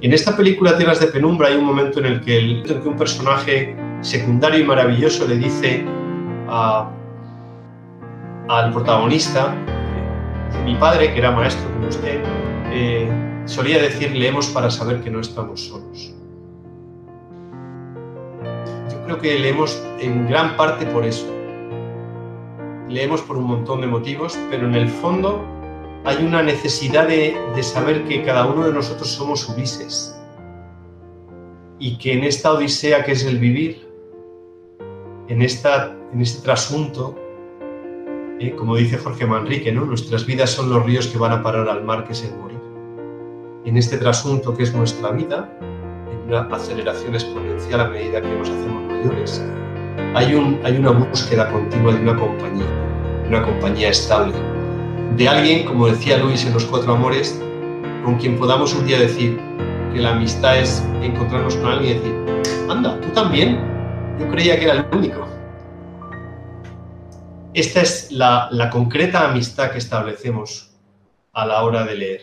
En esta película Tierras de Penumbra hay un momento en el que, un personaje secundario y maravilloso le dice al protagonista, mi padre, que era maestro como usted, eh, solía decir, leemos para saber que no estamos solos. Yo creo que leemos en gran parte por eso. Leemos por un montón de motivos, pero en el fondo hay una necesidad de, saber que cada uno de nosotros somos Ulises y que en esta odisea que es el vivir, en, esta, en este trasunto, eh, como dice Jorge Manrique, nuestras vidas son los ríos que van a parar al mar, que es el morir. En este trasunto que es nuestra vida, en una aceleración exponencial a medida que nos hacemos mayores, hay, hay una búsqueda continua de una compañía, una compañía estable, de alguien, como decía Luis en Los Cuatro Amores, con quien podamos un día decir que la amistad es encontrarnos con alguien y decir, anda, tú también, yo creía que era el único. Esta es la, concreta amistad que establecemos a la hora de leer.